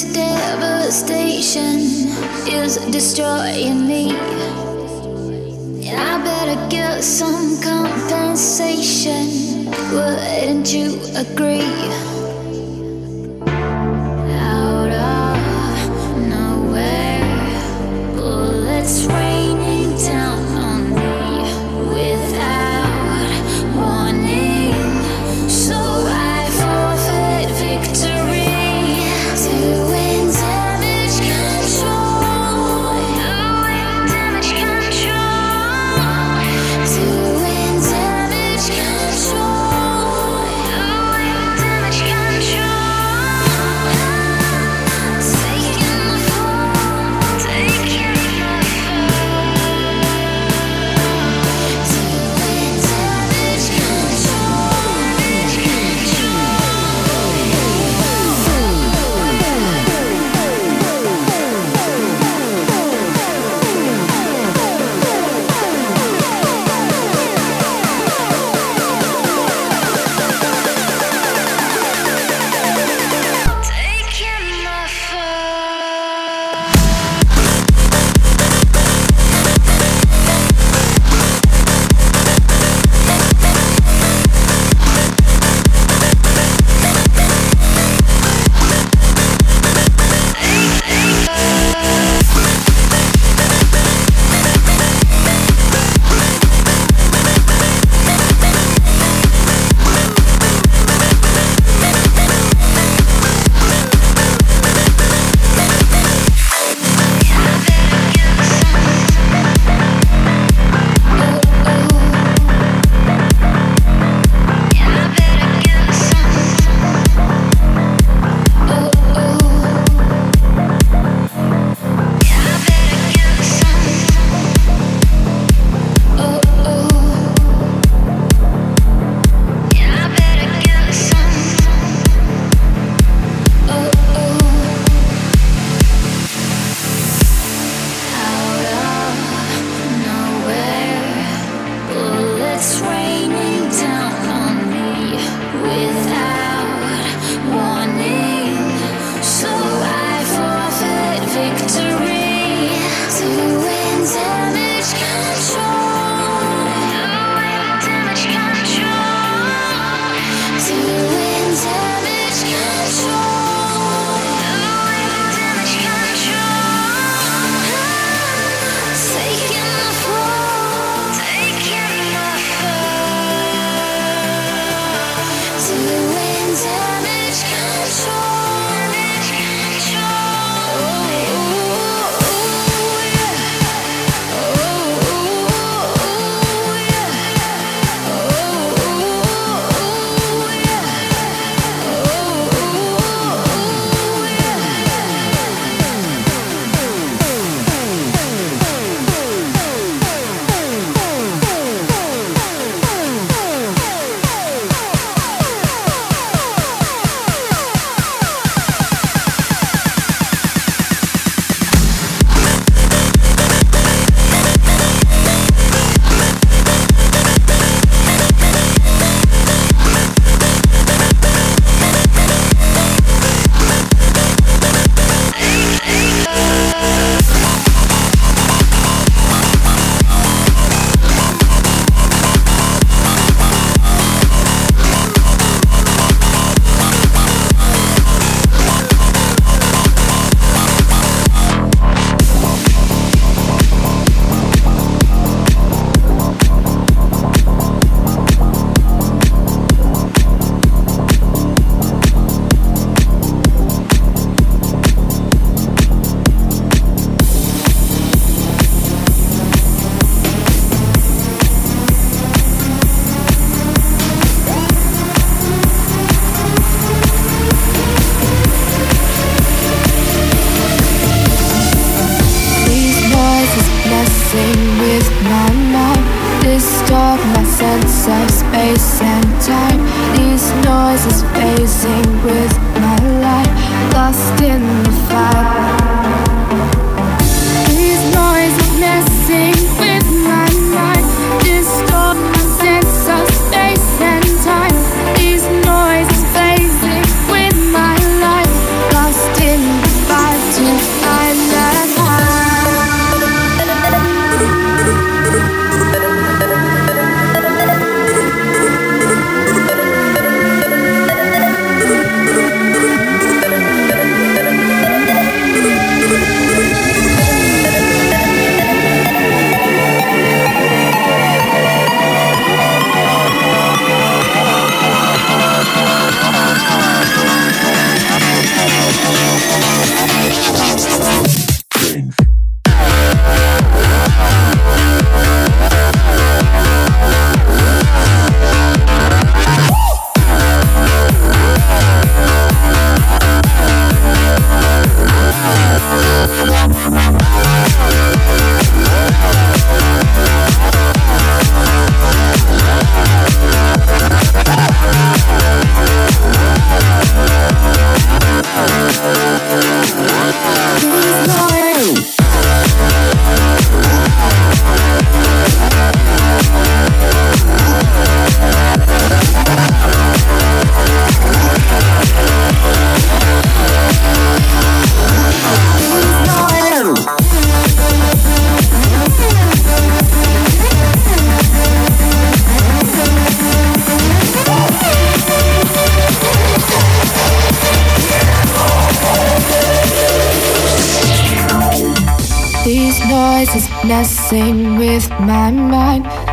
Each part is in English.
This devastation is destroying me. I better get some compensation. Wouldn't you agree?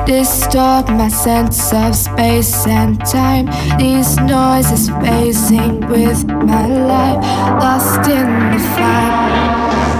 Distort my sense of space and time. These noises phasing with my life, lost in the fire.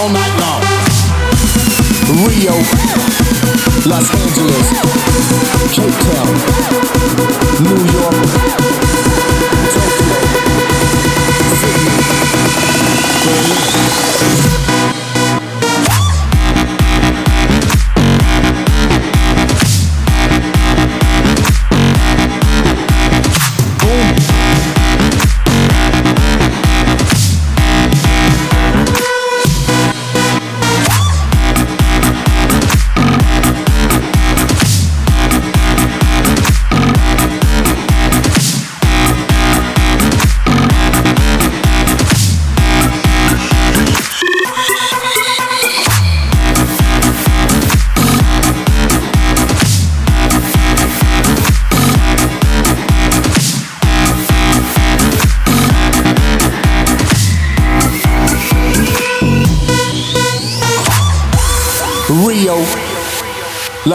all night long. Rio, Los Angeles, Cape Town, New York, Tokyo, Sydney, Berlin.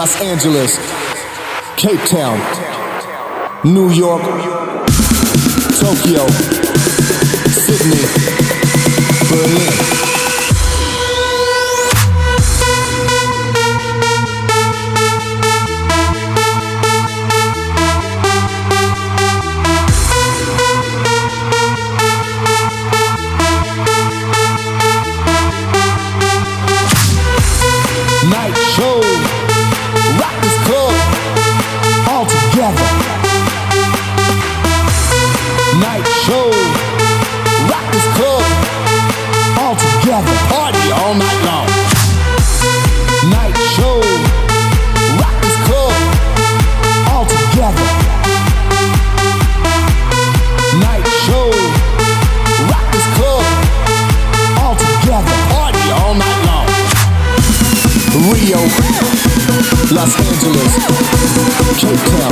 Los Angeles, Cape Town, New York, Tokyo, Sydney. Cape Town.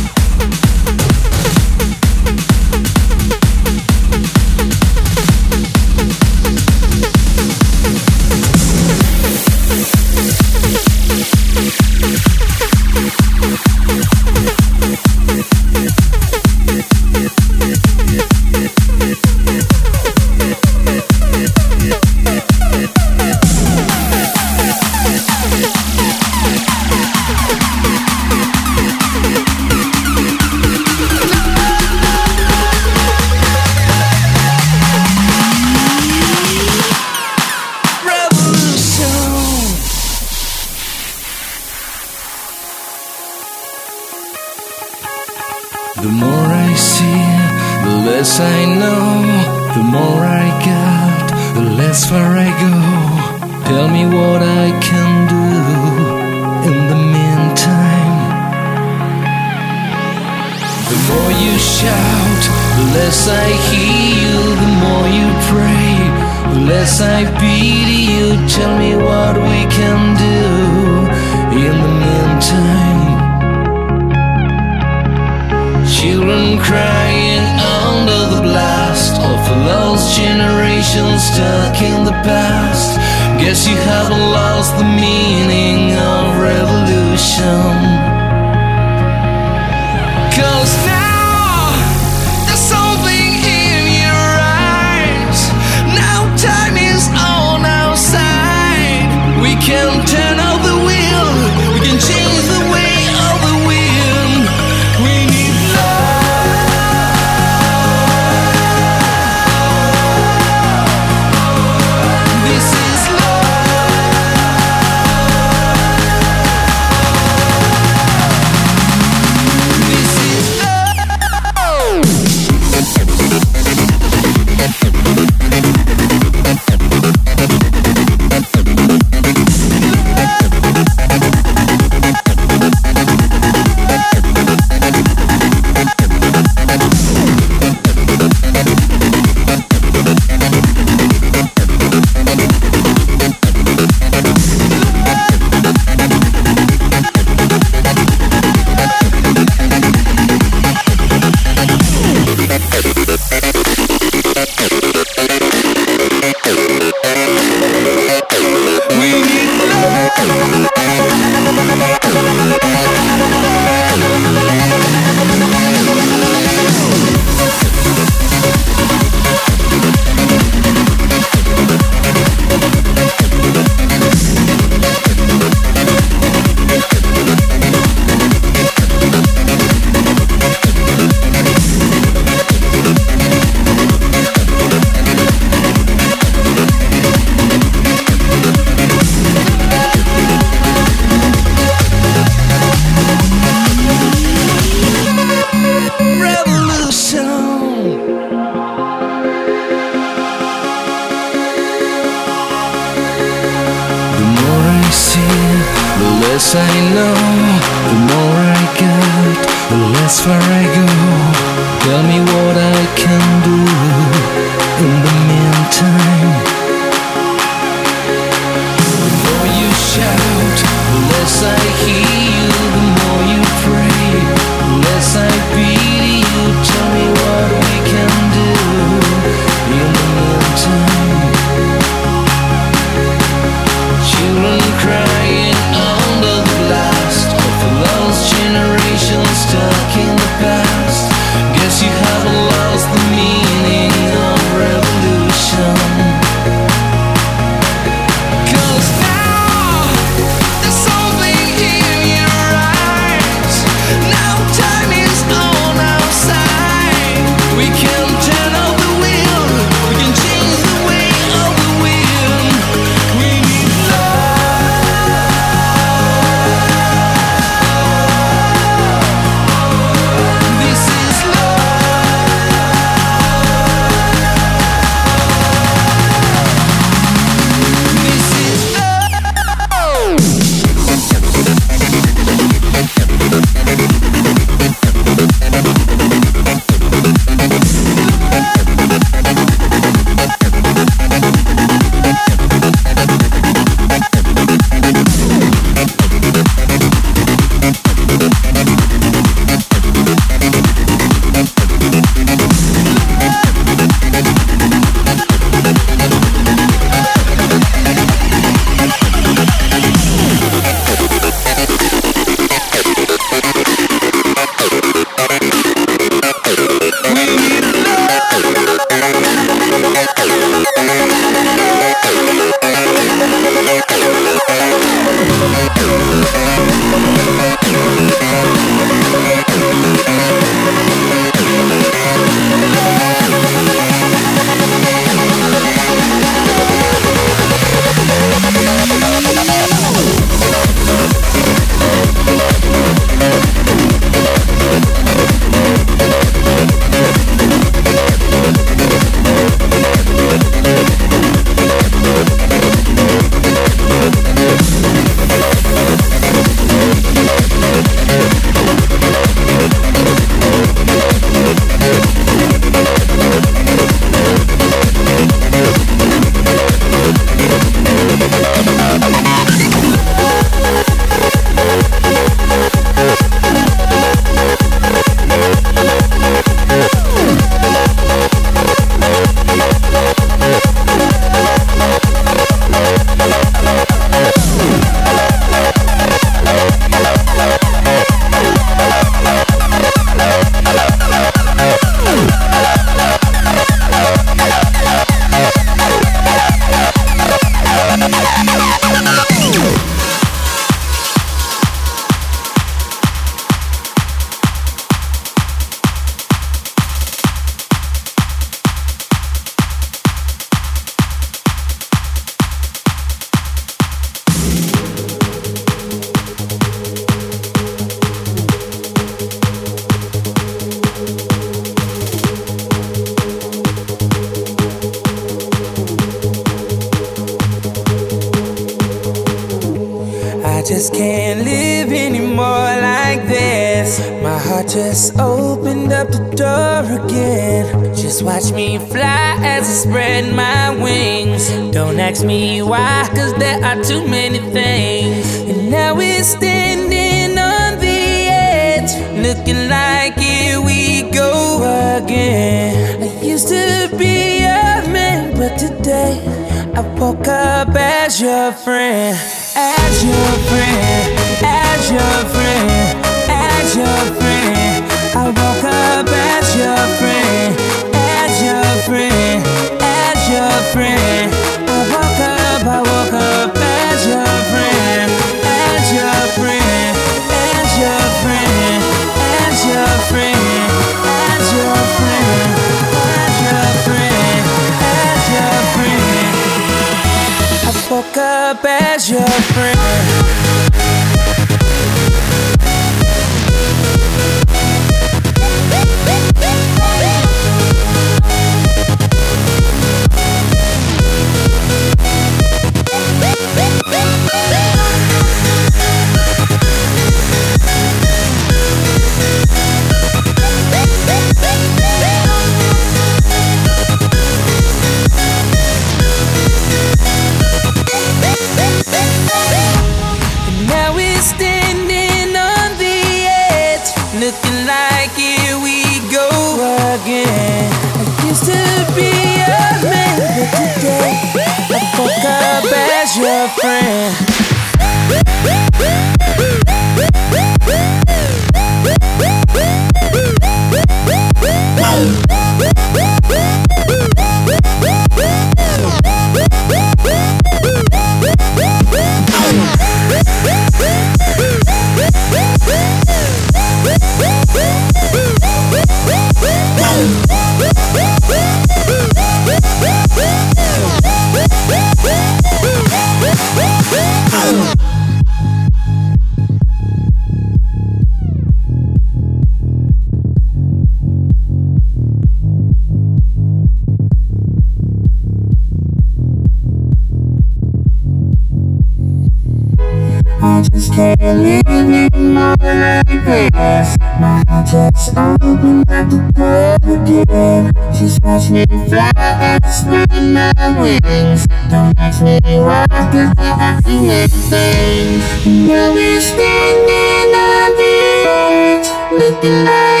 My heart just opened up the door again Just me fly, spread my wings Don't me I feel anything Now we're standing on the edge Looking like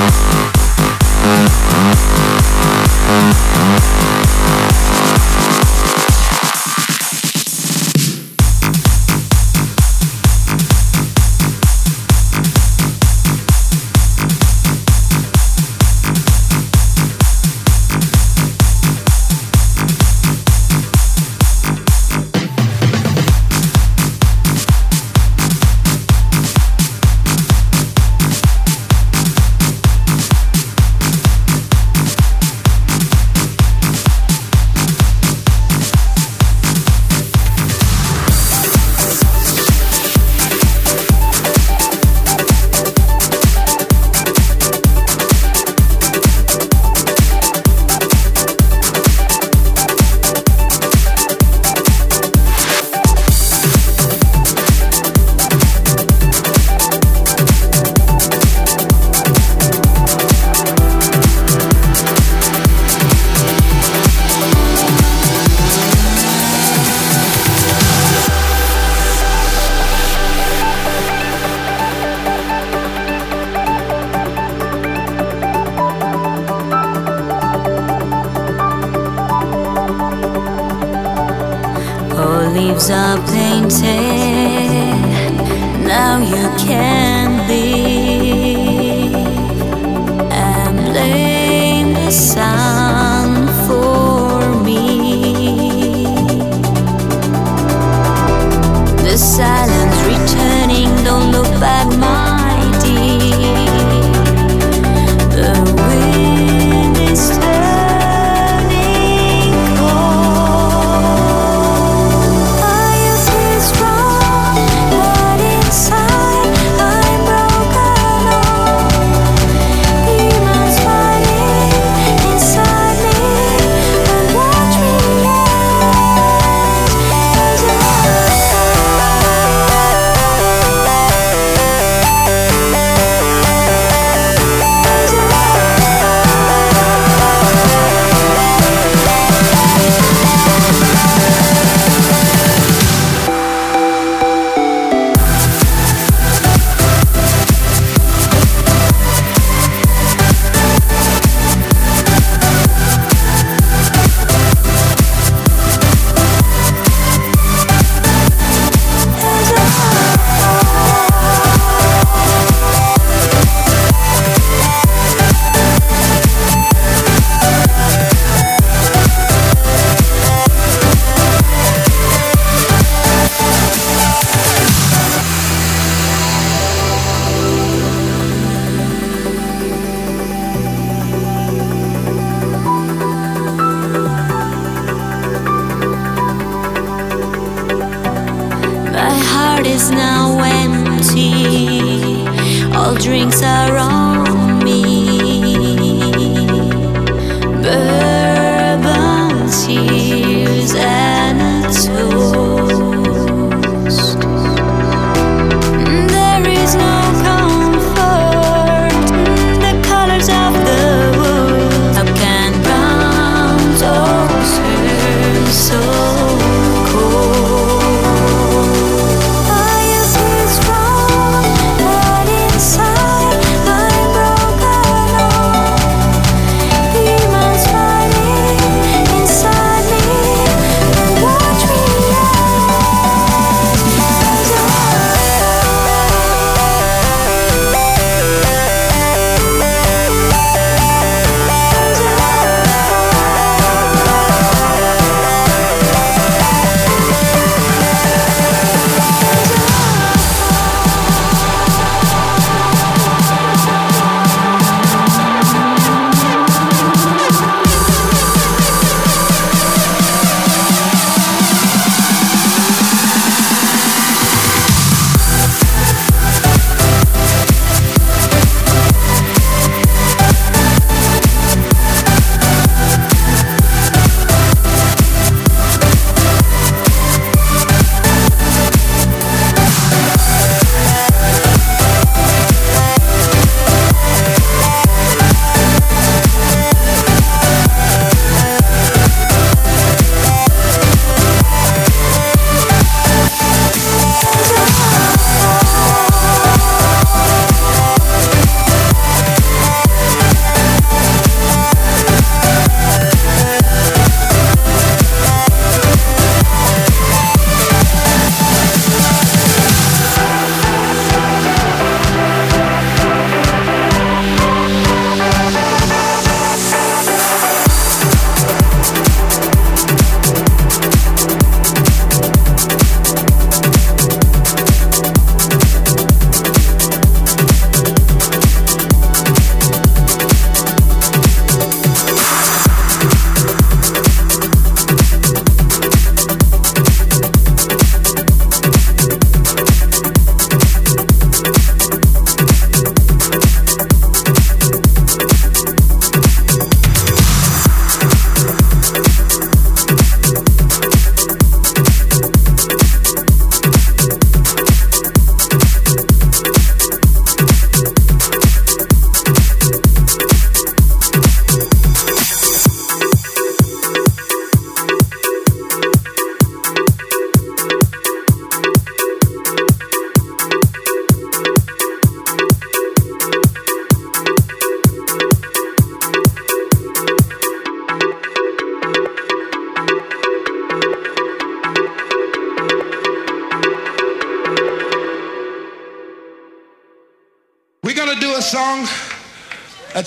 Thank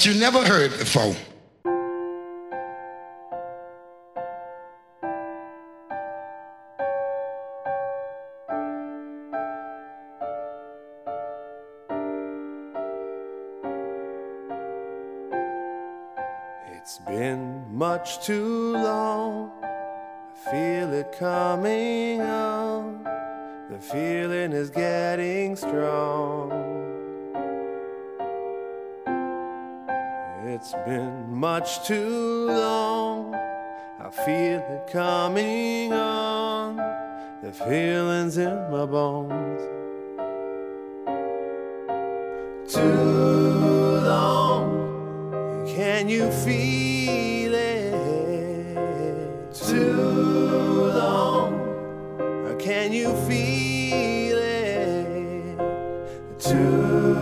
you never heard before. It's been much too long. I feel it coming on. The feeling is getting strong. It's been much too long. I feel it coming on. The feelings in my bones. Too long. Can you feel it? Too long. Can you feel it? Too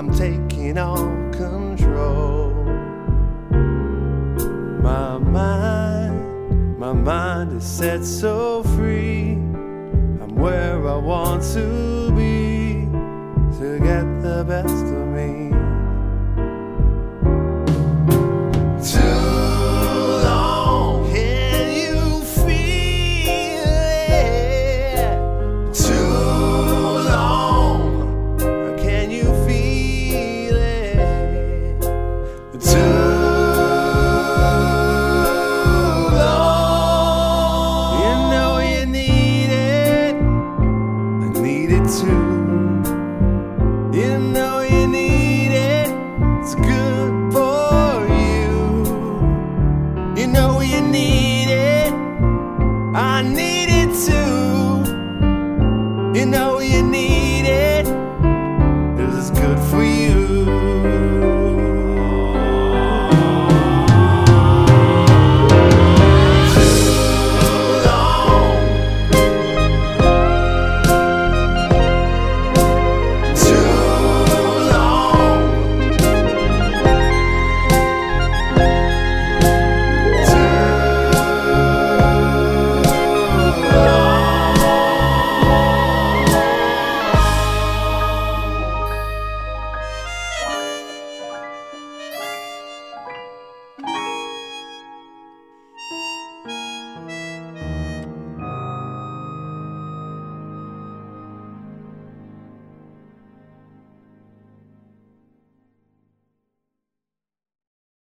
I'm taking all control. My mind, my mind is set so free. I'm where I want to be to get the best of me.